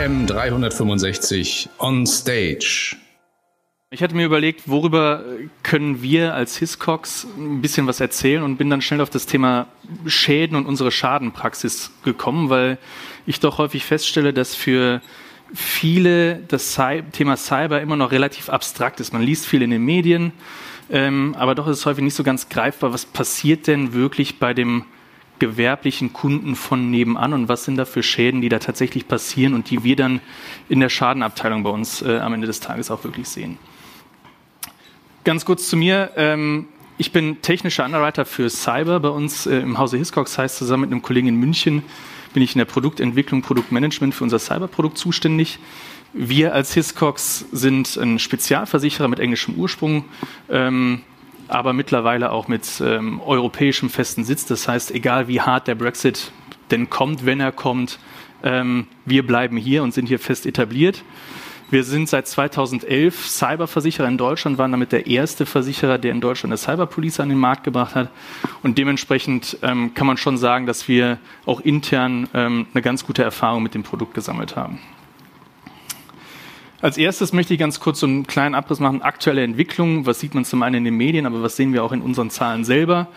AM 365 on Stage. Ich hatte mir überlegt, worüber können wir als Hiscox ein bisschen was erzählen und bin dann schnell auf das Thema Schäden und unsere Schadenpraxis gekommen, weil ich doch häufig feststelle, dass für viele das Thema Cyber immer noch relativ abstrakt ist. Man liest viel in den Medien, ähm, aber doch ist es häufig nicht so ganz greifbar, was passiert denn wirklich bei dem gewerblichen Kunden von nebenan und was sind da für Schäden, die da tatsächlich passieren und die wir dann in der Schadenabteilung bei uns äh, am Ende des Tages auch wirklich sehen. Ganz kurz zu mir. Ähm, ich bin technischer Underwriter für Cyber bei uns äh, im Hause Hiscox. Heißt, zusammen mit einem Kollegen in München bin ich in der Produktentwicklung, Produktmanagement für unser Cyberprodukt zuständig. Wir als Hiscox sind ein Spezialversicherer mit englischem Ursprung. Ähm, aber mittlerweile auch mit ähm, europäischem festen Sitz. Das heißt, egal wie hart der Brexit denn kommt, wenn er kommt, ähm, wir bleiben hier und sind hier fest etabliert. Wir sind seit 2011 Cyberversicherer in Deutschland, waren damit der erste Versicherer, der in Deutschland eine Cyberpolice an den Markt gebracht hat. Und dementsprechend ähm, kann man schon sagen, dass wir auch intern ähm, eine ganz gute Erfahrung mit dem Produkt gesammelt haben. Als erstes möchte ich ganz kurz so einen kleinen Abriss machen. Aktuelle Entwicklung, was sieht man zum einen in den Medien, aber was sehen wir auch in unseren Zahlen selber.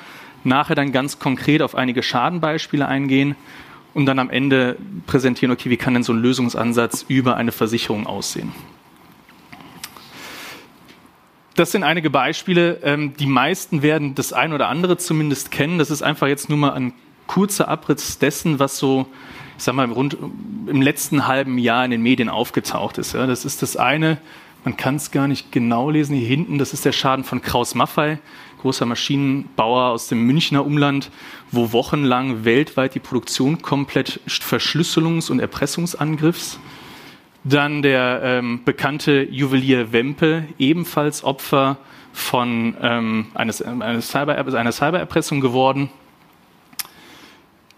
Nachher dann ganz konkret auf einige Schadenbeispiele eingehen und dann am Ende präsentieren, okay, wie kann denn so ein Lösungsansatz über eine Versicherung aussehen. Das sind einige Beispiele. Ähm, die meisten werden das ein oder andere zumindest kennen. Das ist einfach jetzt nur mal ein kurzer Abriss dessen, was so ich sag mal, rund im letzten halben Jahr in den Medien aufgetaucht ist. Ja. Das ist das eine, man kann es gar nicht genau lesen, hier hinten, das ist der Schaden von Kraus Maffei, großer Maschinenbauer aus dem Münchner Umland, wo wochenlang weltweit die Produktion komplett Verschlüsselungs- und Erpressungsangriffs. Dann der ähm, bekannte Juwelier Wempe, ebenfalls Opfer von ähm, eines, eines Cyber, einer Cybererpressung geworden.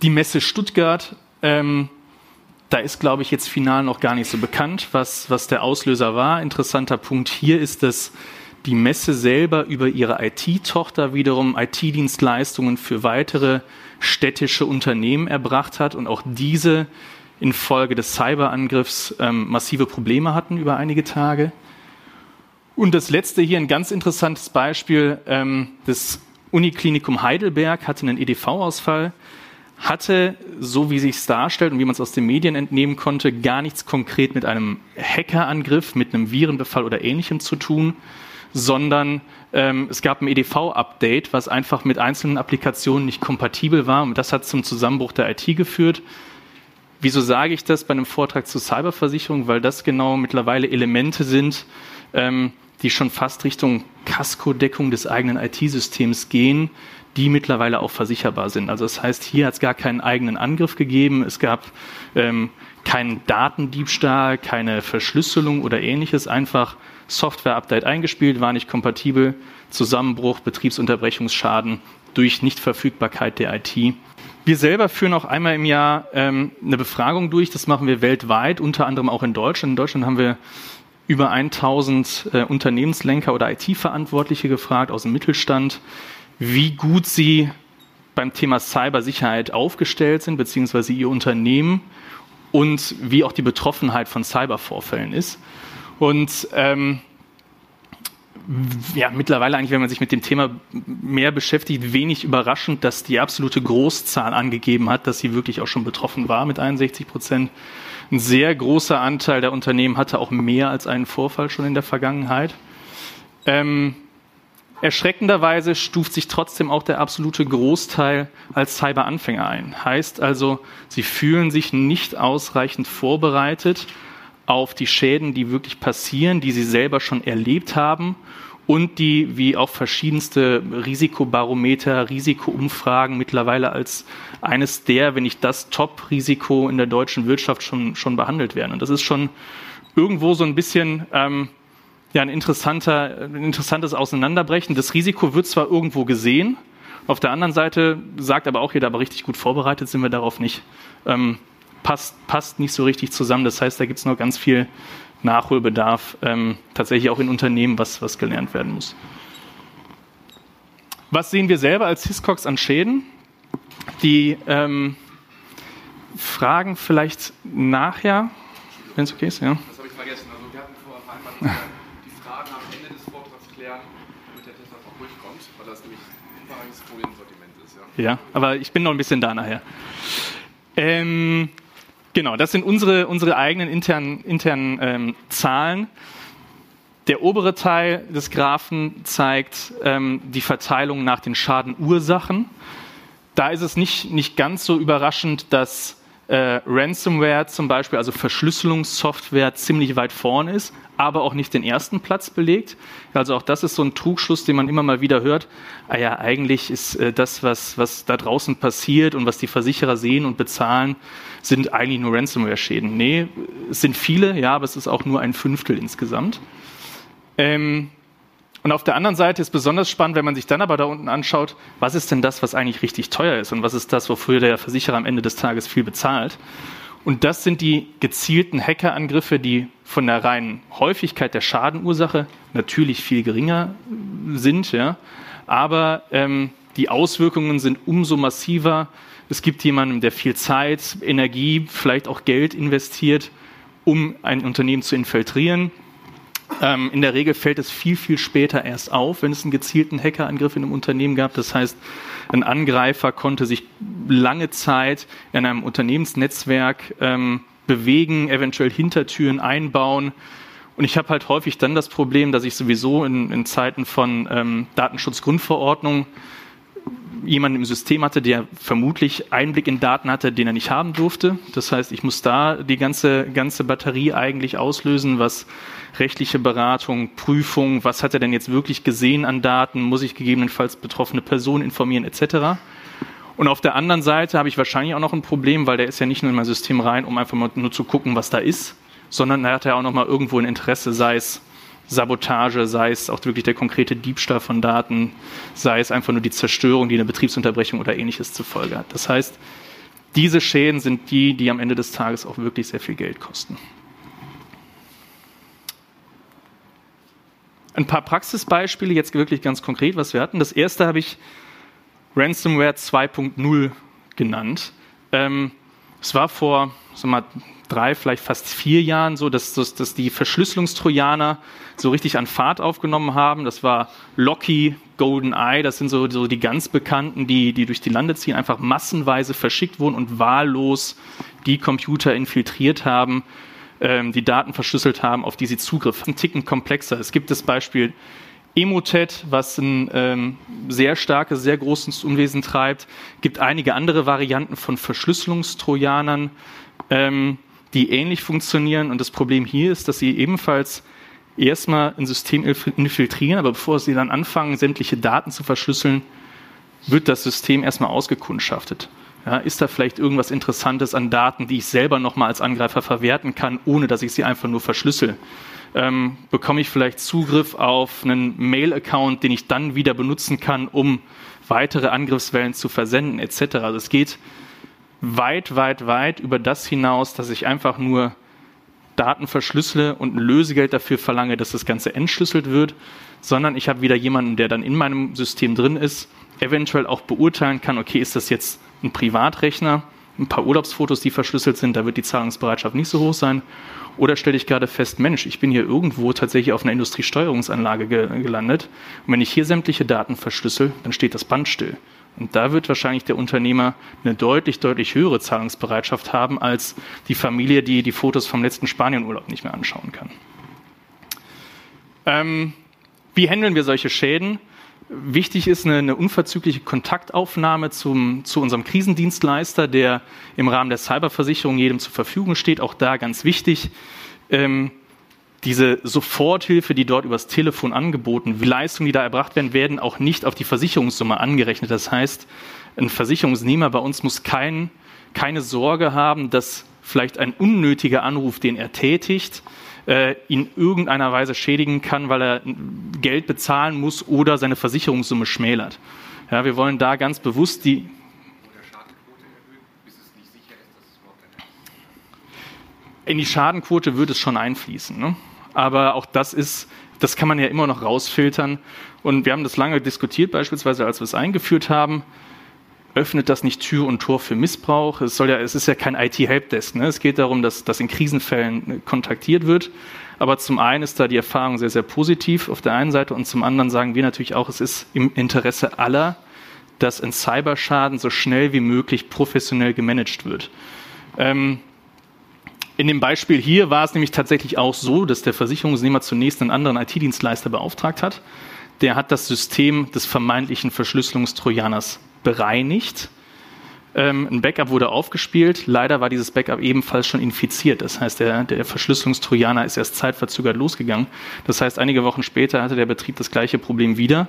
Die Messe Stuttgart ähm, da ist, glaube ich, jetzt final noch gar nicht so bekannt, was, was der Auslöser war. Interessanter Punkt hier ist, dass die Messe selber über ihre IT-Tochter wiederum IT-Dienstleistungen für weitere städtische Unternehmen erbracht hat und auch diese infolge des Cyberangriffs ähm, massive Probleme hatten über einige Tage. Und das letzte hier ein ganz interessantes Beispiel. Ähm, das Uniklinikum Heidelberg hatte einen EDV-Ausfall hatte, so wie sich darstellt und wie man es aus den Medien entnehmen konnte, gar nichts konkret mit einem Hackerangriff, mit einem Virenbefall oder ähnlichem zu tun, sondern ähm, es gab ein EDV-Update, was einfach mit einzelnen Applikationen nicht kompatibel war und das hat zum Zusammenbruch der IT geführt. Wieso sage ich das bei einem Vortrag zur Cyberversicherung? Weil das genau mittlerweile Elemente sind, ähm, die schon fast Richtung Kaskodeckung des eigenen IT-Systems gehen, die mittlerweile auch versicherbar sind. Also das heißt, hier hat es gar keinen eigenen Angriff gegeben, es gab ähm, keinen Datendiebstahl, keine Verschlüsselung oder ähnliches, einfach Software-Update eingespielt, war nicht kompatibel, Zusammenbruch, Betriebsunterbrechungsschaden durch Nichtverfügbarkeit der IT. Wir selber führen auch einmal im Jahr ähm, eine Befragung durch, das machen wir weltweit, unter anderem auch in Deutschland. In Deutschland haben wir über 1000 äh, Unternehmenslenker oder IT-Verantwortliche gefragt aus dem Mittelstand, wie gut sie beim Thema Cybersicherheit aufgestellt sind, beziehungsweise ihr Unternehmen und wie auch die Betroffenheit von Cybervorfällen ist. Und ähm, ja, mittlerweile eigentlich, wenn man sich mit dem Thema mehr beschäftigt, wenig überraschend, dass die absolute Großzahl angegeben hat, dass sie wirklich auch schon betroffen war mit 61 Prozent. Ein sehr großer Anteil der Unternehmen hatte auch mehr als einen Vorfall schon in der Vergangenheit. Ähm, Erschreckenderweise stuft sich trotzdem auch der absolute Großteil als Cyberanfänger ein. Heißt also, sie fühlen sich nicht ausreichend vorbereitet auf die Schäden, die wirklich passieren, die sie selber schon erlebt haben und die wie auch verschiedenste Risikobarometer, Risikoumfragen mittlerweile als eines der, wenn nicht das Top-Risiko in der deutschen Wirtschaft schon, schon behandelt werden. Und das ist schon irgendwo so ein bisschen ähm, ja ein, interessanter, ein interessantes Auseinanderbrechen. Das Risiko wird zwar irgendwo gesehen, auf der anderen Seite sagt aber auch jeder, aber richtig gut vorbereitet sind wir darauf nicht. Ähm, passt, passt nicht so richtig zusammen. Das heißt, da gibt es noch ganz viel Nachholbedarf, ähm, tatsächlich auch in Unternehmen, was, was gelernt werden muss. Was sehen wir selber als Hiscox an Schäden? Die ähm, Fragen vielleicht nachher wenn es okay ist, ja. Das habe ich vergessen. Also wir hatten vorher vereinbart, die Fragen am Ende des Vortrags klären, damit der Test auch durchkommt, weil das nämlich umfangreiches Foliensortiment ist. Ja? ja, aber ich bin noch ein bisschen da nachher. Ähm, genau, das sind unsere, unsere eigenen internen, internen ähm, Zahlen. Der obere Teil des Graphen zeigt ähm, die Verteilung nach den Schadenursachen. Da ist es nicht, nicht ganz so überraschend, dass äh, Ransomware zum Beispiel, also Verschlüsselungssoftware, ziemlich weit vorne ist, aber auch nicht den ersten Platz belegt. Also auch das ist so ein Trugschluss, den man immer mal wieder hört. Ah ja, eigentlich ist äh, das, was, was da draußen passiert und was die Versicherer sehen und bezahlen, sind eigentlich nur Ransomware-Schäden. Nee, es sind viele, ja, aber es ist auch nur ein Fünftel insgesamt. Ähm, und auf der anderen Seite ist besonders spannend, wenn man sich dann aber da unten anschaut, was ist denn das, was eigentlich richtig teuer ist und was ist das, wofür der Versicherer am Ende des Tages viel bezahlt. Und das sind die gezielten Hackerangriffe, die von der reinen Häufigkeit der Schadenursache natürlich viel geringer sind, ja. Aber ähm, die Auswirkungen sind umso massiver. Es gibt jemanden, der viel Zeit, Energie, vielleicht auch Geld investiert, um ein Unternehmen zu infiltrieren ähm, in der Regel fällt es viel, viel später erst auf, wenn es einen gezielten Hackerangriff in einem Unternehmen gab. Das heißt, ein Angreifer konnte sich lange Zeit in einem Unternehmensnetzwerk ähm, bewegen, eventuell Hintertüren einbauen. Und ich habe halt häufig dann das Problem, dass ich sowieso in, in Zeiten von ähm, Datenschutzgrundverordnung jemanden im System hatte, der vermutlich Einblick in Daten hatte, den er nicht haben durfte. Das heißt, ich muss da die ganze, ganze Batterie eigentlich auslösen, was rechtliche Beratung, Prüfung, was hat er denn jetzt wirklich gesehen an Daten, muss ich gegebenenfalls betroffene Personen informieren etc. Und auf der anderen Seite habe ich wahrscheinlich auch noch ein Problem, weil der ist ja nicht nur in mein System rein, um einfach mal nur zu gucken, was da ist, sondern er hat ja auch noch mal irgendwo ein Interesse, sei es Sabotage, sei es auch wirklich der konkrete Diebstahl von Daten, sei es einfach nur die Zerstörung, die eine Betriebsunterbrechung oder ähnliches zur Folge hat. Das heißt, diese Schäden sind die, die am Ende des Tages auch wirklich sehr viel Geld kosten. Ein paar Praxisbeispiele, jetzt wirklich ganz konkret, was wir hatten. Das erste habe ich Ransomware 2.0 genannt. Ähm, es war vor sag mal, drei, vielleicht fast vier Jahren so, dass, dass, dass die Verschlüsselungstrojaner so richtig an Fahrt aufgenommen haben. Das war Locky, GoldenEye, das sind so, so die ganz bekannten, die, die durch die Lande ziehen, einfach massenweise verschickt wurden und wahllos die Computer infiltriert haben ähm, die Daten verschlüsselt haben, auf die sie Zugriff haben. Ein Ticken komplexer. Es gibt das Beispiel Emotet, was ein ähm, sehr starkes, sehr großes Unwesen treibt. Es gibt einige andere Varianten von Verschlüsselungstrojanern, ähm, die ähnlich funktionieren. Und das Problem hier ist, dass sie ebenfalls erstmal ein System infiltrieren, aber bevor sie dann anfangen, sämtliche Daten zu verschlüsseln, wird das System erstmal ausgekundschaftet. Ja, ist da vielleicht irgendwas Interessantes an Daten, die ich selber nochmal als Angreifer verwerten kann, ohne dass ich sie einfach nur verschlüssel? Ähm, bekomme ich vielleicht Zugriff auf einen Mail-Account, den ich dann wieder benutzen kann, um weitere Angriffswellen zu versenden, etc. Also es geht weit, weit, weit über das hinaus, dass ich einfach nur Daten verschlüssele und ein Lösegeld dafür verlange, dass das Ganze entschlüsselt wird, sondern ich habe wieder jemanden, der dann in meinem System drin ist, eventuell auch beurteilen kann, okay, ist das jetzt ein Privatrechner, ein paar Urlaubsfotos, die verschlüsselt sind, da wird die Zahlungsbereitschaft nicht so hoch sein. Oder stelle ich gerade fest, Mensch, ich bin hier irgendwo tatsächlich auf einer Industriesteuerungsanlage ge gelandet. Und wenn ich hier sämtliche Daten verschlüssel, dann steht das Band still. Und da wird wahrscheinlich der Unternehmer eine deutlich, deutlich höhere Zahlungsbereitschaft haben als die Familie, die die Fotos vom letzten Spanienurlaub nicht mehr anschauen kann. Ähm, wie handeln wir solche Schäden? Wichtig ist eine, eine unverzügliche Kontaktaufnahme zum, zu unserem Krisendienstleister, der im Rahmen der Cyberversicherung jedem zur Verfügung steht. Auch da ganz wichtig. Ähm, diese Soforthilfe, die dort übers Telefon angeboten wird, Leistungen, die da erbracht werden, werden auch nicht auf die Versicherungssumme angerechnet. Das heißt, ein Versicherungsnehmer bei uns muss kein, keine Sorge haben, dass vielleicht ein unnötiger Anruf, den er tätigt, äh, in irgendeiner Weise schädigen kann, weil er Geld bezahlen muss oder seine Versicherungssumme schmälert. Ja, wir wollen da ganz bewusst die. In die Schadenquote wird es schon einfließen. Ne? Aber auch das ist, das kann man ja immer noch rausfiltern. Und wir haben das lange diskutiert, beispielsweise als wir es eingeführt haben öffnet das nicht Tür und Tor für Missbrauch? Es, soll ja, es ist ja kein IT-Helpdesk. Ne? Es geht darum, dass, dass in Krisenfällen kontaktiert wird. Aber zum einen ist da die Erfahrung sehr, sehr positiv auf der einen Seite und zum anderen sagen wir natürlich auch, es ist im Interesse aller, dass ein Cyberschaden so schnell wie möglich professionell gemanagt wird. Ähm, in dem Beispiel hier war es nämlich tatsächlich auch so, dass der Versicherungsnehmer zunächst einen anderen IT-Dienstleister beauftragt hat. Der hat das System des vermeintlichen Verschlüsselungstrojaners bereinigt. Ähm, ein Backup wurde aufgespielt. Leider war dieses Backup ebenfalls schon infiziert. Das heißt, der, der Verschlüsselungstrojaner ist erst zeitverzögert losgegangen. Das heißt, einige Wochen später hatte der Betrieb das gleiche Problem wieder.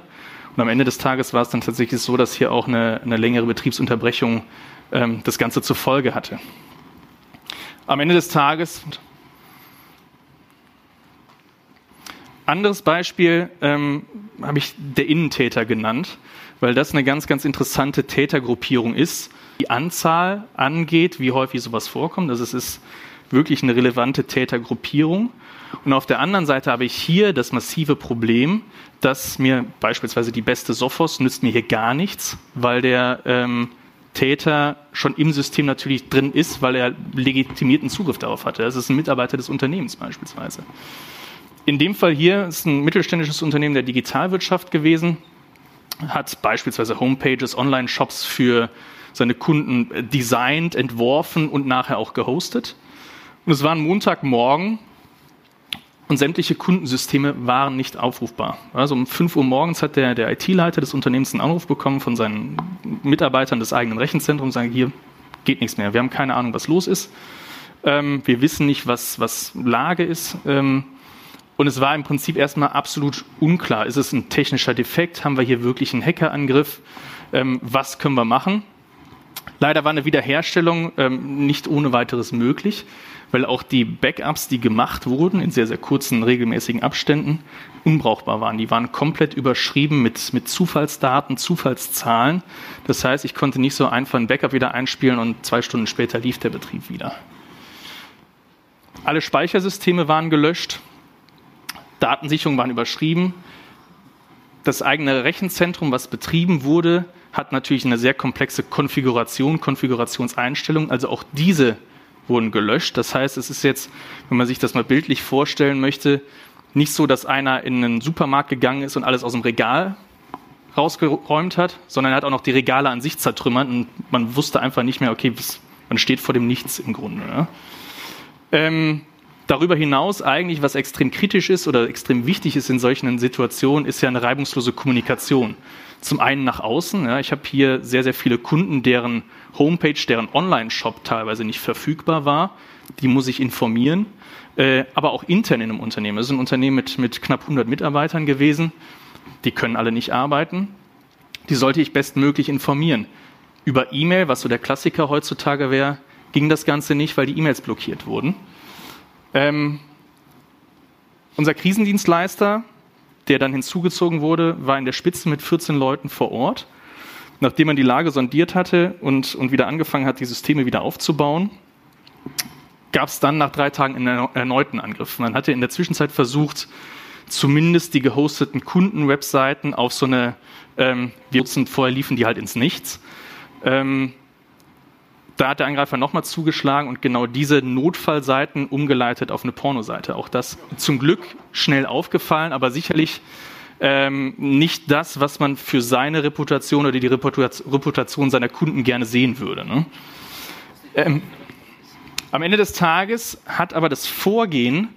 Und am Ende des Tages war es dann tatsächlich so, dass hier auch eine, eine längere Betriebsunterbrechung ähm, das Ganze zur Folge hatte. Am Ende des Tages Anderes Beispiel ähm, habe ich der Innentäter genannt, weil das eine ganz, ganz interessante Tätergruppierung ist. Die Anzahl angeht, wie häufig sowas vorkommt. Also es ist wirklich eine relevante Tätergruppierung. Und auf der anderen Seite habe ich hier das massive Problem, dass mir beispielsweise die beste Sophos nützt mir hier gar nichts, weil der ähm, Täter schon im System natürlich drin ist, weil er legitimierten Zugriff darauf hatte. Das ist ein Mitarbeiter des Unternehmens beispielsweise. In dem Fall hier ist ein mittelständisches Unternehmen der Digitalwirtschaft gewesen, hat beispielsweise Homepages, Online-Shops für seine Kunden designt, entworfen und nachher auch gehostet. Und es war ein Montagmorgen und sämtliche Kundensysteme waren nicht aufrufbar. Also um 5 Uhr morgens hat der, der IT-Leiter des Unternehmens einen Anruf bekommen von seinen Mitarbeitern des eigenen Rechenzentrums, sagen, hier geht nichts mehr, wir haben keine Ahnung, was los ist. Ähm, wir wissen nicht, was, was Lage ist. Ähm, und es war im Prinzip erstmal absolut unklar. Ist es ein technischer Defekt? Haben wir hier wirklich einen Hackerangriff? Ähm, was können wir machen? Leider war eine Wiederherstellung ähm, nicht ohne weiteres möglich, weil auch die Backups, die gemacht wurden, in sehr, sehr kurzen, regelmäßigen Abständen, unbrauchbar waren. Die waren komplett überschrieben mit, mit Zufallsdaten, Zufallszahlen. Das heißt, ich konnte nicht so einfach ein Backup wieder einspielen und zwei Stunden später lief der Betrieb wieder. Alle Speichersysteme waren gelöscht. Datensicherung waren überschrieben. Das eigene Rechenzentrum, was betrieben wurde, hat natürlich eine sehr komplexe Konfiguration, Konfigurationseinstellung. Also auch diese wurden gelöscht. Das heißt, es ist jetzt, wenn man sich das mal bildlich vorstellen möchte, nicht so, dass einer in einen Supermarkt gegangen ist und alles aus dem Regal rausgeräumt hat, sondern er hat auch noch die Regale an sich zertrümmert und man wusste einfach nicht mehr, okay, man steht vor dem Nichts im Grunde. Ja. Ähm, Darüber hinaus eigentlich, was extrem kritisch ist oder extrem wichtig ist in solchen Situationen, ist ja eine reibungslose Kommunikation. Zum einen nach außen. Ja, ich habe hier sehr, sehr viele Kunden, deren Homepage, deren Online-Shop teilweise nicht verfügbar war. Die muss ich informieren. Äh, aber auch intern in einem Unternehmen. Es ist ein Unternehmen mit, mit knapp 100 Mitarbeitern gewesen. Die können alle nicht arbeiten. Die sollte ich bestmöglich informieren. Über E-Mail, was so der Klassiker heutzutage wäre, ging das Ganze nicht, weil die E-Mails blockiert wurden. Ähm, unser Krisendienstleister, der dann hinzugezogen wurde, war in der Spitze mit 14 Leuten vor Ort. Nachdem man die Lage sondiert hatte und, und wieder angefangen hat, die Systeme wieder aufzubauen, gab es dann nach drei Tagen einen erneuten Angriff. Man hatte in der Zwischenzeit versucht, zumindest die gehosteten Kundenwebseiten auf so eine, ähm, wir nutzen, vorher liefen die halt ins Nichts, ähm, da hat der Angreifer nochmal zugeschlagen und genau diese Notfallseiten umgeleitet auf eine Pornoseite. Auch das zum Glück schnell aufgefallen, aber sicherlich ähm, nicht das, was man für seine Reputation oder die Reputation seiner Kunden gerne sehen würde. Ne? Ähm, am Ende des Tages hat aber das Vorgehen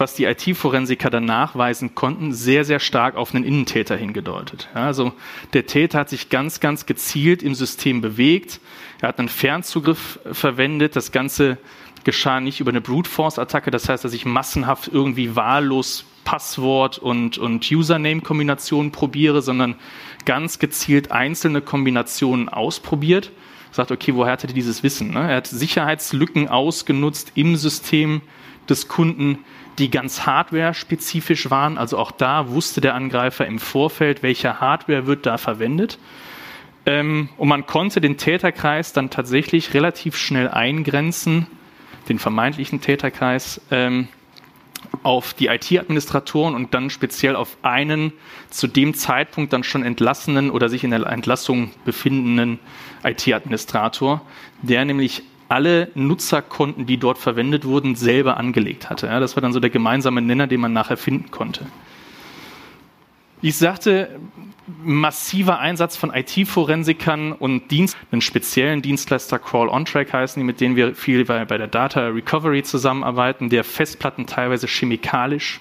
was die IT-Forensiker dann nachweisen konnten, sehr, sehr stark auf einen Innentäter hingedeutet. Ja, also der Täter hat sich ganz, ganz gezielt im System bewegt. Er hat einen Fernzugriff verwendet. Das Ganze geschah nicht über eine Brute Force-Attacke, das heißt, dass ich massenhaft irgendwie wahllos Passwort und, und Username-Kombinationen probiere, sondern ganz gezielt einzelne Kombinationen ausprobiert. Sagt, okay, woher hatte er dieses Wissen? Ne? Er hat Sicherheitslücken ausgenutzt im System des Kunden, die ganz hardware-spezifisch waren. Also auch da wusste der Angreifer im Vorfeld, welche Hardware wird da verwendet. Ähm, und man konnte den Täterkreis dann tatsächlich relativ schnell eingrenzen, den vermeintlichen Täterkreis, ähm, auf die IT-Administratoren und dann speziell auf einen zu dem Zeitpunkt dann schon entlassenen oder sich in der Entlassung befindenden IT-Administrator, der nämlich alle Nutzerkonten, die dort verwendet wurden, selber angelegt hatte. Ja, das war dann so der gemeinsame Nenner, den man nachher finden konnte. Ich sagte, massiver Einsatz von IT-Forensikern und Dienst, einen speziellen Dienstleister Crawl On Track heißen die, mit denen wir viel bei, bei der Data Recovery zusammenarbeiten, der Festplatten teilweise chemikalisch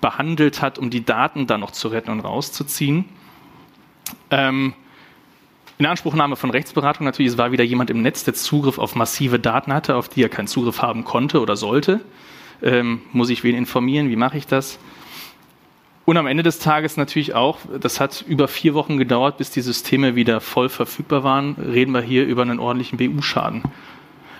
behandelt hat, um die Daten dann noch zu retten und rauszuziehen. Ähm, in Anspruchnahme von Rechtsberatung natürlich, es war wieder jemand im Netz, der Zugriff auf massive Daten hatte, auf die er keinen Zugriff haben konnte oder sollte. Ähm, muss ich wen informieren? Wie mache ich das? Und am Ende des Tages natürlich auch, das hat über vier Wochen gedauert, bis die Systeme wieder voll verfügbar waren, reden wir hier über einen ordentlichen BU-Schaden.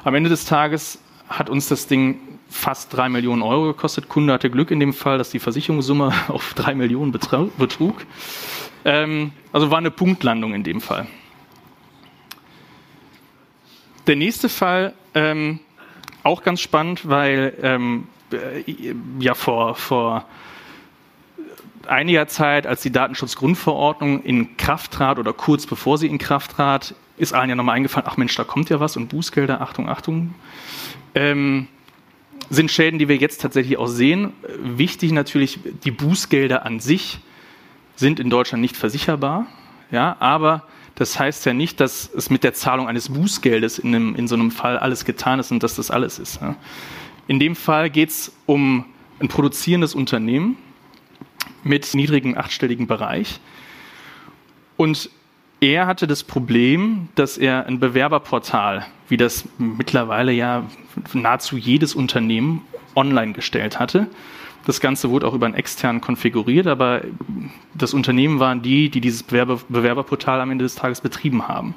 Am Ende des Tages hat uns das Ding fast drei Millionen Euro gekostet. Kunde hatte Glück in dem Fall, dass die Versicherungssumme auf drei Millionen betrug. Ähm, also war eine Punktlandung in dem Fall. Der nächste Fall, ähm, auch ganz spannend, weil ähm, äh, ja vor, vor einiger Zeit, als die Datenschutzgrundverordnung in Kraft trat oder kurz bevor sie in Kraft trat, ist allen ja nochmal eingefallen, ach Mensch, da kommt ja was und Bußgelder, Achtung, Achtung. Ähm, sind Schäden, die wir jetzt tatsächlich auch sehen. Wichtig natürlich, die Bußgelder an sich sind in Deutschland nicht versicherbar, ja, aber das heißt ja nicht, dass es mit der Zahlung eines Bußgeldes in, einem, in so einem Fall alles getan ist und dass das alles ist. Ja. In dem Fall geht es um ein produzierendes Unternehmen, mit niedrigem achtstelligen Bereich. Und er hatte das Problem, dass er ein Bewerberportal, wie das mittlerweile ja nahezu jedes Unternehmen online gestellt hatte. Das Ganze wurde auch über einen externen konfiguriert, aber das Unternehmen waren die, die dieses Bewerber Bewerberportal am Ende des Tages betrieben haben.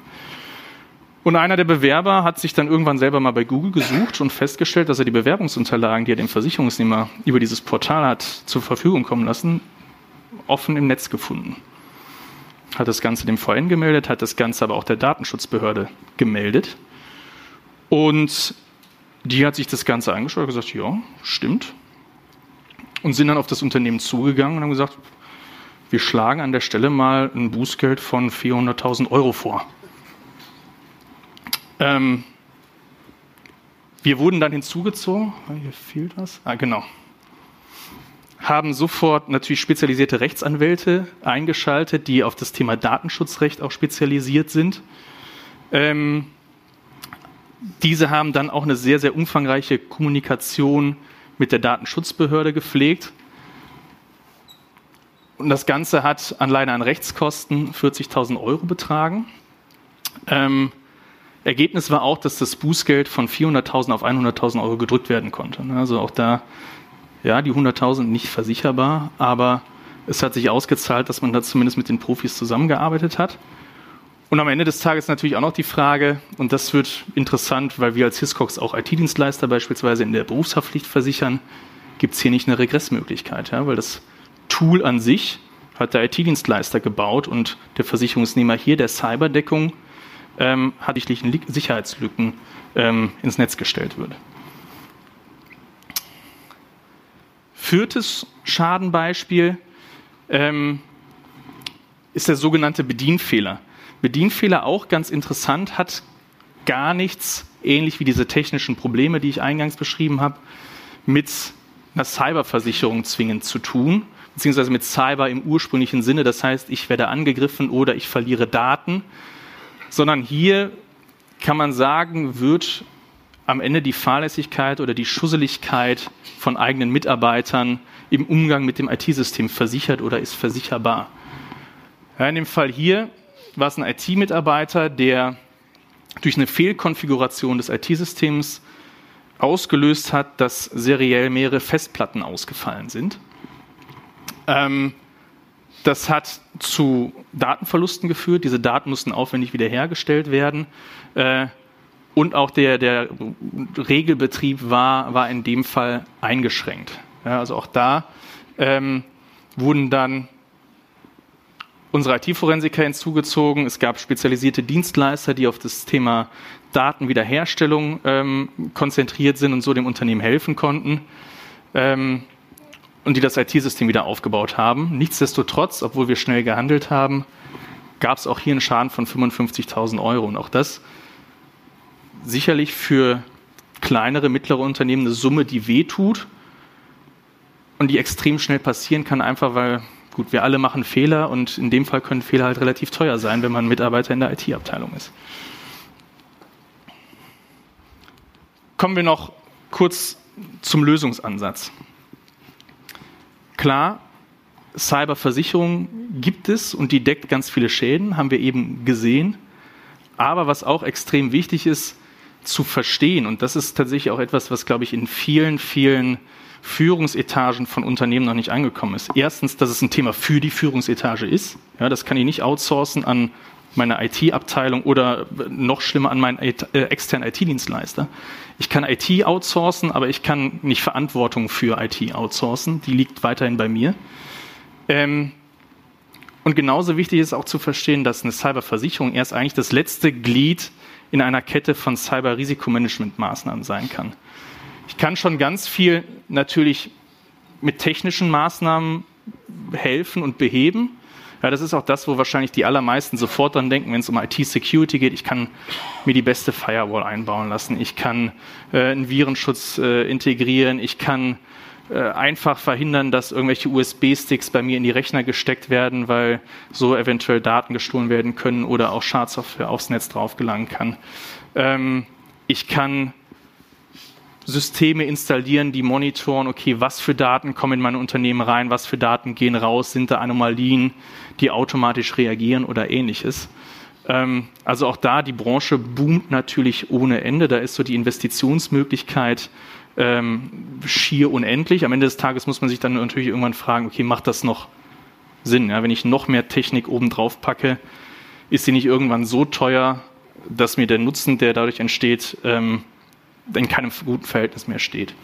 Und einer der Bewerber hat sich dann irgendwann selber mal bei Google gesucht und festgestellt, dass er die Bewerbungsunterlagen, die er dem Versicherungsnehmer über dieses Portal hat, zur Verfügung kommen lassen, offen im Netz gefunden. Hat das Ganze dem VN gemeldet, hat das Ganze aber auch der Datenschutzbehörde gemeldet. Und die hat sich das Ganze angeschaut und gesagt, ja, stimmt. Und sind dann auf das Unternehmen zugegangen und haben gesagt, wir schlagen an der Stelle mal ein Bußgeld von 400.000 Euro vor. Ähm, wir wurden dann hinzugezogen. Hier fehlt was. Ah, genau haben sofort natürlich spezialisierte Rechtsanwälte eingeschaltet, die auf das Thema Datenschutzrecht auch spezialisiert sind. Ähm, diese haben dann auch eine sehr, sehr umfangreiche Kommunikation mit der Datenschutzbehörde gepflegt. Und das Ganze hat alleine an Rechtskosten 40.000 Euro betragen. Ähm, Ergebnis war auch, dass das Bußgeld von 400.000 auf 100.000 Euro gedrückt werden konnte. Also auch da ja, die 100.000 nicht versicherbar, aber es hat sich ausgezahlt, dass man da zumindest mit den Profis zusammengearbeitet hat. Und am Ende des Tages natürlich auch noch die Frage, und das wird interessant, weil wir als Hiscox auch IT-Dienstleister beispielsweise in der Berufshaftpflicht versichern, gibt es hier nicht eine Regressmöglichkeit, ja, weil das Tool an sich hat der IT-Dienstleister gebaut und der Versicherungsnehmer hier der Cyberdeckung ähm, hat Sicherheitslücken ähm, ins Netz gestellt wird. Viertes Schadenbeispiel ähm, ist der sogenannte Bedienfehler. Bedienfehler auch ganz interessant, hat gar nichts, ähnlich wie diese technischen Probleme, die ich eingangs beschrieben habe, mit einer Cyberversicherung zwingend zu tun, beziehungsweise mit Cyber im ursprünglichen Sinne. Das heißt, ich werde angegriffen oder ich verliere Daten, sondern hier kann man sagen, wird am Ende die Fahrlässigkeit oder die Schusseligkeit von eigenen Mitarbeitern im Umgang mit dem IT-System versichert oder ist versicherbar. Ja, in dem Fall hier war es ein IT-Mitarbeiter, der durch eine Fehlkonfiguration des IT-Systems ausgelöst hat, dass seriell mehrere Festplatten ausgefallen sind. Ähm, das hat zu Datenverlusten geführt. Diese Daten mussten aufwendig wiederhergestellt werden. Äh, und auch der, der Regelbetrieb war, war in dem Fall eingeschränkt. Ja, also auch da ähm, wurden dann unsere IT-Forensiker hinzugezogen. Es gab spezialisierte Dienstleister, die auf das Thema Datenwiederherstellung ähm, konzentriert sind und so dem Unternehmen helfen konnten. Ähm, und die das IT-System wieder aufgebaut haben. Nichtsdestotrotz, obwohl wir schnell gehandelt haben, gab es auch hier einen Schaden von 55.000 Euro. Und auch das sicherlich für kleinere, mittlere Unternehmen eine Summe, die wehtut und die extrem schnell passieren kann, einfach weil, gut, wir alle machen Fehler und in dem Fall können Fehler halt relativ teuer sein, wenn man Mitarbeiter in der IT-Abteilung ist. Kommen wir noch kurz zum Lösungsansatz. Klar, Cyberversicherung gibt es und die deckt ganz viele Schäden, haben wir eben gesehen. Aber was auch extrem wichtig ist, zu verstehen, und das ist tatsächlich auch etwas, was, glaube ich, in vielen, vielen Führungsetagen von Unternehmen noch nicht angekommen ist. Erstens, dass es ein Thema für die Führungsetage ist. Ja, das kann ich nicht outsourcen an meine IT-Abteilung oder noch schlimmer an meinen äh, externen IT-Dienstleister. Ich kann IT outsourcen, aber ich kann nicht Verantwortung für IT outsourcen. Die liegt weiterhin bei mir. Ähm, und genauso wichtig ist auch zu verstehen, dass eine Cyberversicherung erst eigentlich das letzte Glied in einer Kette von Cyber-Risikomanagement-Maßnahmen sein kann. Ich kann schon ganz viel natürlich mit technischen Maßnahmen helfen und beheben. Ja, das ist auch das, wo wahrscheinlich die allermeisten sofort dran denken, wenn es um IT-Security geht. Ich kann mir die beste Firewall einbauen lassen. Ich kann äh, einen Virenschutz äh, integrieren. Ich kann einfach verhindern, dass irgendwelche USB-Sticks bei mir in die Rechner gesteckt werden, weil so eventuell Daten gestohlen werden können oder auch Schadsoftware aufs Netz drauf gelangen kann. Ähm, ich kann Systeme installieren, die monitoren, okay, was für Daten kommen in mein Unternehmen rein, was für Daten gehen raus, sind da Anomalien, die automatisch reagieren oder ähnliches. Ähm, also auch da, die Branche boomt natürlich ohne Ende. Da ist so die Investitionsmöglichkeit ähm, schier unendlich. Am Ende des Tages muss man sich dann natürlich irgendwann fragen, okay, macht das noch Sinn? Ja? Wenn ich noch mehr Technik obendrauf packe, ist sie nicht irgendwann so teuer, dass mir der Nutzen, der dadurch entsteht, ähm, in keinem guten Verhältnis mehr steht.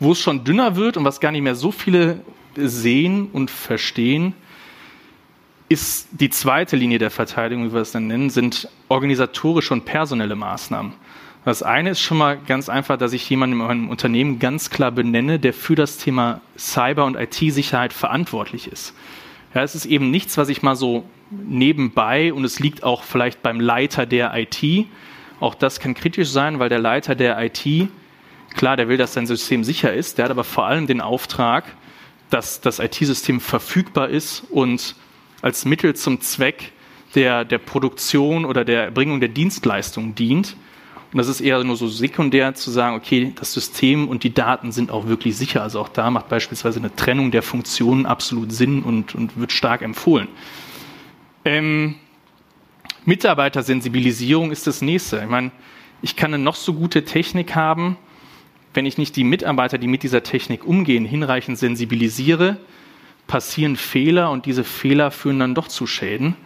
Wo es schon dünner wird und was gar nicht mehr so viele sehen und verstehen, ist die zweite Linie der Verteidigung, wie wir es dann nennen, sind organisatorische und personelle Maßnahmen. Das eine ist schon mal ganz einfach, dass ich jemanden in meinem Unternehmen ganz klar benenne, der für das Thema Cyber- und IT-Sicherheit verantwortlich ist. Ja, es ist eben nichts, was ich mal so nebenbei und es liegt auch vielleicht beim Leiter der IT, auch das kann kritisch sein, weil der Leiter der IT, klar, der will, dass sein System sicher ist, der hat aber vor allem den Auftrag, dass das IT-System verfügbar ist und als Mittel zum Zweck der, der Produktion oder der Erbringung der Dienstleistung dient. Und das ist eher nur so sekundär zu sagen, okay, das System und die Daten sind auch wirklich sicher. Also auch da macht beispielsweise eine Trennung der Funktionen absolut Sinn und, und wird stark empfohlen. Ähm, Mitarbeitersensibilisierung ist das nächste. Ich meine, ich kann eine noch so gute Technik haben, wenn ich nicht die Mitarbeiter, die mit dieser Technik umgehen, hinreichend sensibilisiere, passieren Fehler und diese Fehler führen dann doch zu Schäden.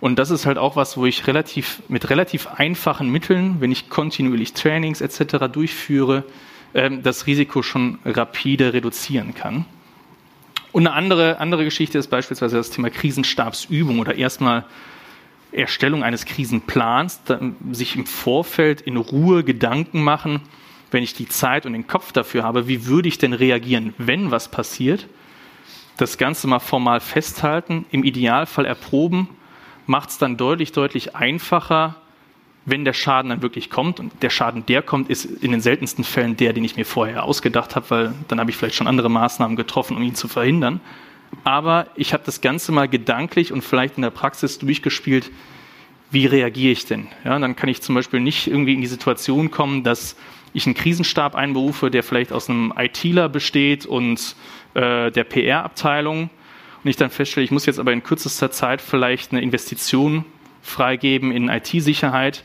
Und das ist halt auch was, wo ich relativ, mit relativ einfachen Mitteln, wenn ich kontinuierlich Trainings etc. durchführe, ähm, das Risiko schon rapide reduzieren kann. Und eine andere, andere Geschichte ist beispielsweise das Thema Krisenstabsübung oder erstmal Erstellung eines Krisenplans, sich im Vorfeld in Ruhe Gedanken machen, wenn ich die Zeit und den Kopf dafür habe, wie würde ich denn reagieren, wenn was passiert? Das Ganze mal formal festhalten, im Idealfall erproben, macht es dann deutlich, deutlich einfacher, wenn der Schaden dann wirklich kommt. Und der Schaden, der kommt, ist in den seltensten Fällen der, den ich mir vorher ausgedacht habe, weil dann habe ich vielleicht schon andere Maßnahmen getroffen, um ihn zu verhindern aber ich habe das Ganze mal gedanklich und vielleicht in der Praxis durchgespielt, wie reagiere ich denn? Ja, dann kann ich zum Beispiel nicht irgendwie in die Situation kommen, dass ich einen Krisenstab einberufe, der vielleicht aus einem ITler besteht und äh, der PR-Abteilung und ich dann feststelle, ich muss jetzt aber in kürzester Zeit vielleicht eine Investition freigeben in IT-Sicherheit,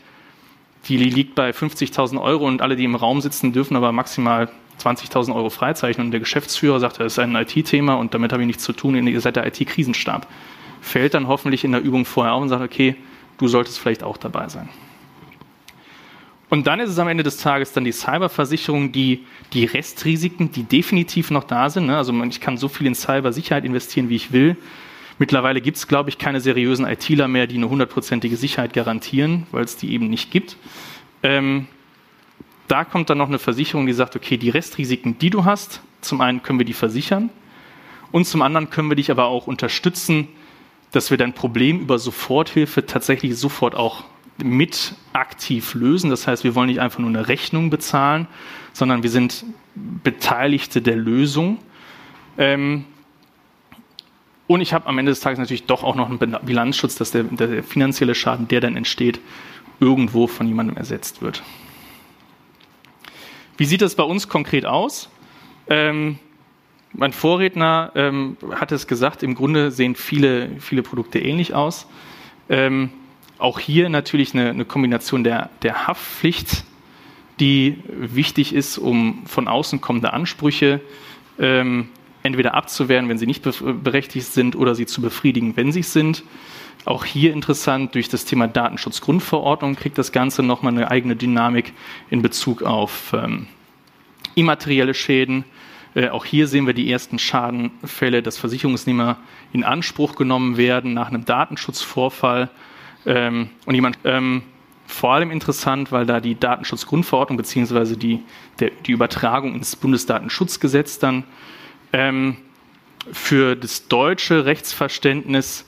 die liegt bei 50.000 Euro und alle, die im Raum sitzen, dürfen aber maximal 20.000 Euro freizeichnen und der Geschäftsführer sagt, das ist ein IT-Thema und damit habe ich nichts zu tun, ihr seid der IT-Krisenstab. Fällt dann hoffentlich in der Übung vorher auf und sagt, okay, du solltest vielleicht auch dabei sein. Und dann ist es am Ende des Tages dann die Cyberversicherung, die die Restrisiken, die definitiv noch da sind, ne? also ich kann so viel in Cybersicherheit investieren, wie ich will. Mittlerweile gibt es, glaube ich, keine seriösen ITler mehr, die eine hundertprozentige Sicherheit garantieren, weil es die eben nicht gibt. Ähm, Da kommt dann noch eine Versicherung, die sagt, okay, die Restrisiken, die du hast, zum einen können wir die versichern und zum anderen können wir dich aber auch unterstützen, dass wir dein Problem über Soforthilfe tatsächlich sofort auch mit aktiv lösen. Das heißt, wir wollen nicht einfach nur eine Rechnung bezahlen, sondern wir sind Beteiligte der Lösung. Ähm, und ich habe am Ende des Tages natürlich doch auch noch einen Bilanzschutz, dass der, der, finanzielle Schaden, der dann entsteht, irgendwo von jemandem ersetzt wird. Wie sieht das bei uns konkret aus? Ähm, mein Vorredner ähm, hat es gesagt, im Grunde sehen viele, viele Produkte ähnlich aus. Ähm, auch hier natürlich eine, eine Kombination der, der Haftpflicht, die wichtig ist, um von außen kommende Ansprüche ähm, entweder abzuwehren, wenn sie nicht berechtigt sind, oder sie zu befriedigen, wenn sie es sind. Auch hier interessant, durch das Thema Datenschutzgrundverordnung kriegt das Ganze nochmal eine eigene Dynamik in Bezug auf ähm, immaterielle Schäden, äh, auch hier sehen wir die ersten Schadenfälle, dass Versicherungsnehmer in Anspruch genommen werden nach einem Datenschutzvorfall. Ähm, und jemand, ähm, vor allem interessant, weil da die Datenschutzgrundverordnung bzw. Die, die Übertragung ins Bundesdatenschutzgesetz dann ähm, für das deutsche Rechtsverständnis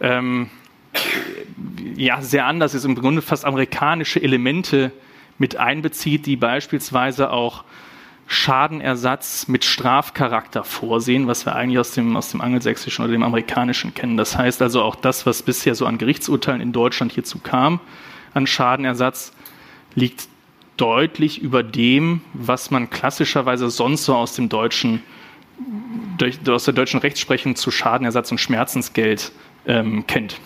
ähm, ja, sehr anders ist, im Grunde fast amerikanische Elemente mit einbezieht, die beispielsweise auch Schadenersatz mit Strafcharakter vorsehen, was wir eigentlich aus dem, aus dem angelsächsischen oder dem amerikanischen kennen. Das heißt also auch das, was bisher so an Gerichtsurteilen in Deutschland hierzu kam, an Schadenersatz, liegt deutlich über dem, was man klassischerweise sonst so aus dem deutschen, durch, aus der deutschen Rechtsprechung zu Schadenersatz und Schmerzensgeld ähm, kennt.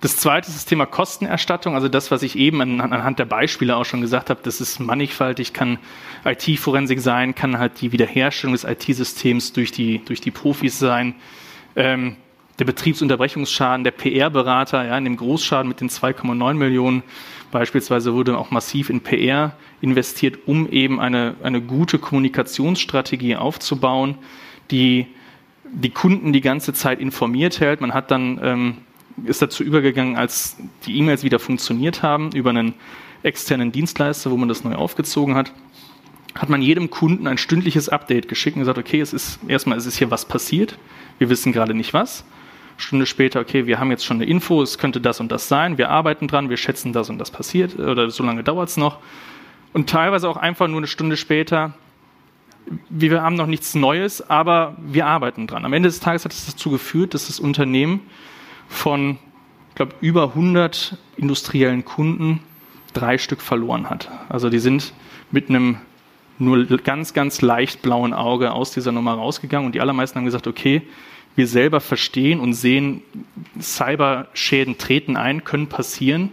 Das zweite ist das Thema Kostenerstattung, also das, was ich eben anhand der Beispiele auch schon gesagt habe, das ist mannigfaltig, kann IT-Forensik sein, kann halt die Wiederherstellung des IT-Systems durch die, durch die Profis sein. Ähm, der Betriebsunterbrechungsschaden, der PR-Berater, ja, in dem Großschaden mit den 2,9 Millionen beispielsweise wurde auch massiv in PR investiert, um eben eine, eine gute Kommunikationsstrategie aufzubauen, die die Kunden die ganze Zeit informiert hält. Man hat dann ähm, ist dazu übergegangen, als die E-Mails wieder funktioniert haben, über einen externen Dienstleister, wo man das neu aufgezogen hat, hat man jedem Kunden ein stündliches Update geschickt und gesagt, okay, es ist erstmal, es ist hier was passiert, wir wissen gerade nicht was. Stunde später, okay, wir haben jetzt schon eine Info, es könnte das und das sein, wir arbeiten dran, wir schätzen das und das passiert oder so lange dauert es noch. Und teilweise auch einfach nur eine Stunde später, wir haben noch nichts Neues, aber wir arbeiten dran. Am Ende des Tages hat es dazu geführt, dass das Unternehmen von, ich glaube, über 100 industriellen Kunden drei Stück verloren hat. Also die sind mit einem nur ganz, ganz leicht blauen Auge aus dieser Nummer rausgegangen und die allermeisten haben gesagt, okay, wir selber verstehen und sehen, Cyberschäden treten ein, können passieren.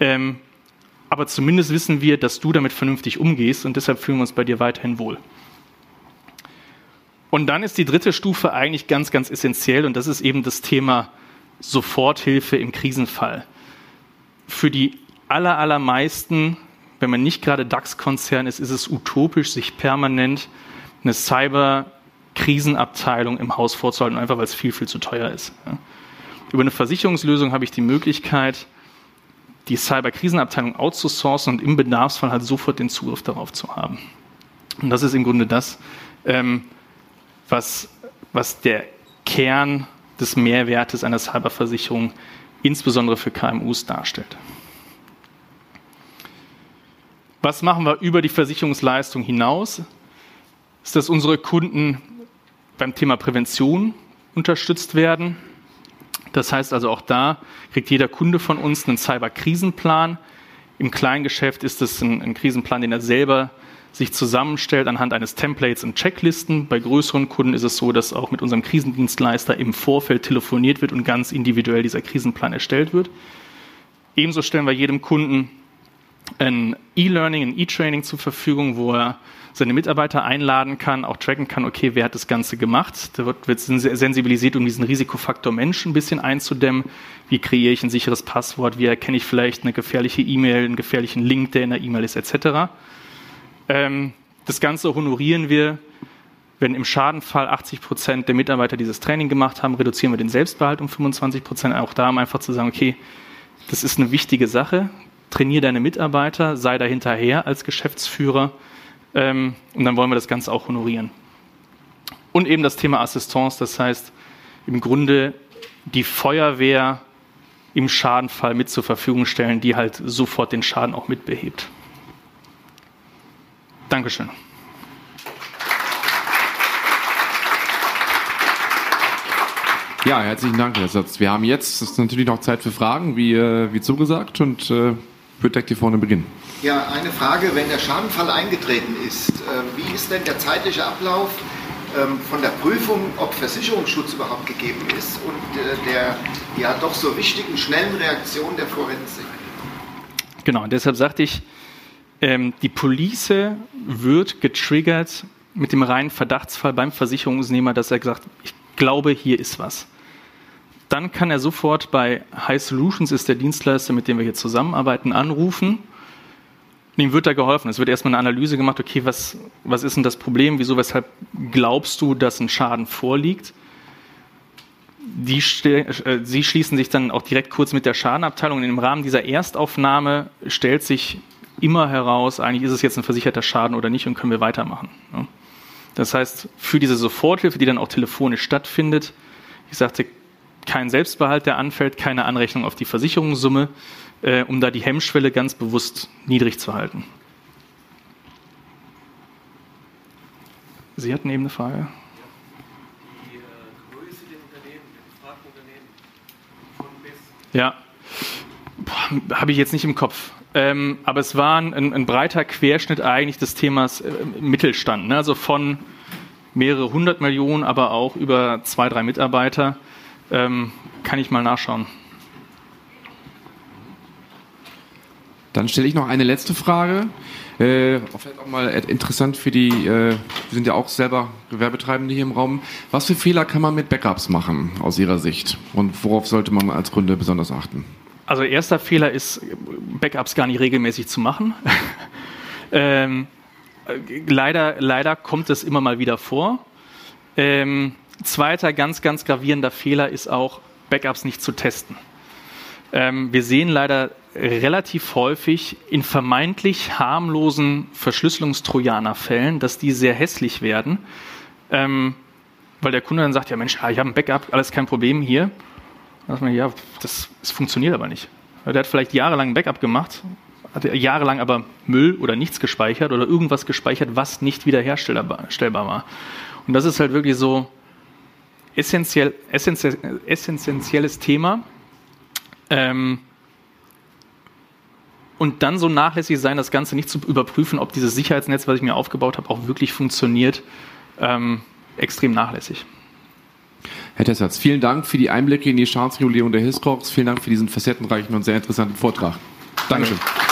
Ähm, aber zumindest wissen wir, dass du damit vernünftig umgehst und deshalb fühlen wir uns bei dir weiterhin wohl. Und dann ist die dritte Stufe eigentlich ganz, ganz essentiell und das ist eben das Thema Soforthilfe im Krisenfall. Für die aller, allermeisten, wenn man nicht gerade DAX-Konzern ist, ist es utopisch, sich permanent eine Cyber-Krisenabteilung im Haus vorzuhalten, einfach weil es viel, viel zu teuer ist. Über eine Versicherungslösung habe ich die Möglichkeit, die Cyber-Krisenabteilung outzusourcen und im Bedarfsfall halt sofort den Zugriff darauf zu haben. Und das ist im Grunde das, ähm, was, was der Kern des Mehrwertes einer Cyberversicherung insbesondere für KMUs darstellt. Was machen wir über die Versicherungsleistung hinaus? Ist, dass unsere Kunden beim Thema Prävention unterstützt werden. Das heißt also auch da kriegt jeder Kunde von uns einen Cyberkrisenplan. Im Kleingeschäft ist es ein, ein Krisenplan, den er selber sich zusammenstellt anhand eines Templates und Checklisten. Bei größeren Kunden ist es so, dass auch mit unserem Krisendienstleister im Vorfeld telefoniert wird und ganz individuell dieser Krisenplan erstellt wird. Ebenso stellen wir jedem Kunden ein E-Learning, ein E-Training zur Verfügung, wo er seine Mitarbeiter einladen kann, auch tracken kann, okay, wer hat das Ganze gemacht. Da wird, wird sensibilisiert, um diesen Risikofaktor Mensch ein bisschen einzudämmen. Wie kreiere ich ein sicheres Passwort? Wie erkenne ich vielleicht eine gefährliche E-Mail, einen gefährlichen Link, der in der E-Mail ist, etc. Ähm, das Ganze honorieren wir, wenn im Schadenfall 80 Prozent der Mitarbeiter dieses Training gemacht haben, reduzieren wir den Selbstbehalt um 25 Prozent. Auch da, um einfach zu sagen, okay, das ist eine wichtige Sache. trainiere deine Mitarbeiter, sei da hinterher als Geschäftsführer ähm, und dann wollen wir das Ganze auch honorieren. Und eben das Thema Assistance, das heißt im Grunde die Feuerwehr im Schadenfall mit zur Verfügung stellen, die halt sofort den Schaden auch mitbehebt. Dankeschön. Ja, herzlichen Dank, Herr Satz. Wir haben jetzt ist natürlich noch Zeit für Fragen, wie, äh, wie zugesagt, und äh, würde direkt hier vorne beginnen. Ja, eine Frage, wenn der Schadenfall eingetreten ist, äh, wie ist denn der zeitliche Ablauf ähm, von der Prüfung, ob Versicherungsschutz überhaupt gegeben ist und äh, der ja doch so wichtigen schnellen Reaktion der Forensik? Genau, und deshalb sagte ich, ähm, die Police wird getriggert mit dem reinen Verdachtsfall beim Versicherungsnehmer, dass er gesagt, ich glaube, hier ist was dann kann er sofort bei High Solutions, ist der Dienstleister, mit dem wir hier zusammenarbeiten, anrufen. Ihm wird da geholfen. Es wird erstmal eine Analyse gemacht, okay, was, was ist denn das Problem? Wieso, weshalb glaubst du, dass ein Schaden vorliegt? Die, äh, sie schließen sich dann auch direkt kurz mit der Schadenabteilung. Und im Rahmen dieser Erstaufnahme stellt sich immer heraus, eigentlich ist es jetzt ein versicherter Schaden oder nicht und können wir weitermachen. Das heißt, für diese Soforthilfe, die dann auch telefonisch stattfindet, ich sagte, kein Selbstbehalt, der anfällt, keine Anrechnung auf die Versicherungssumme, äh, um da die Hemmschwelle ganz bewusst niedrig zu halten. Sie hatten eben eine Frage. Ja, habe ich jetzt nicht im Kopf. Ähm, aber es war ein, ein, breiter Querschnitt eigentlich des Themas äh, Mittelstand. Ne? Also von mehrere hundert Millionen, aber auch über zwei, drei Mitarbeiter. Ähm, kann ich mal nachschauen. Dann stelle ich noch eine letzte Frage. Äh, vielleicht auch mal interessant für die, äh, wir sind ja auch selber Gewerbetreibende hier im Raum. Was für Fehler kann man mit Backups machen aus Ihrer Sicht? Und worauf sollte man als Kunde besonders achten? Also erster Fehler ist, Backups gar nicht regelmäßig zu machen. ähm, leider, leider kommt es immer mal wieder vor. Ähm, Zweiter ganz, ganz gravierender Fehler ist auch, Backups nicht zu testen. Ähm, wir sehen leider relativ häufig in vermeintlich harmlosen Verschlüsselungstrojanerfällen, dass die sehr hässlich werden, ähm, weil der Kunde dann sagt, ja Mensch, ich habe ein Backup, alles kein Problem hier. Sagt man, ja, das, das funktioniert aber nicht. Der hat vielleicht jahrelang ein Backup gemacht, hat jahrelang aber Müll oder nichts gespeichert oder irgendwas gespeichert, was nicht wiederherstellbar war. Und das ist halt wirklich so, essentiell, essentiell, essentielles Thema. Ähm, und dann so nachlässig sein, das Ganze nicht zu überprüfen, ob dieses Sicherheitsnetz, was ich mir aufgebaut habe, auch wirklich funktioniert, ähm, extrem nachlässig. Herr Tessatz, vielen Dank für die Einblicke in die Schadensregulierung der Hiscox. Vielen Dank für diesen facettenreichen und sehr interessanten Vortrag. Dankeschön. Danke.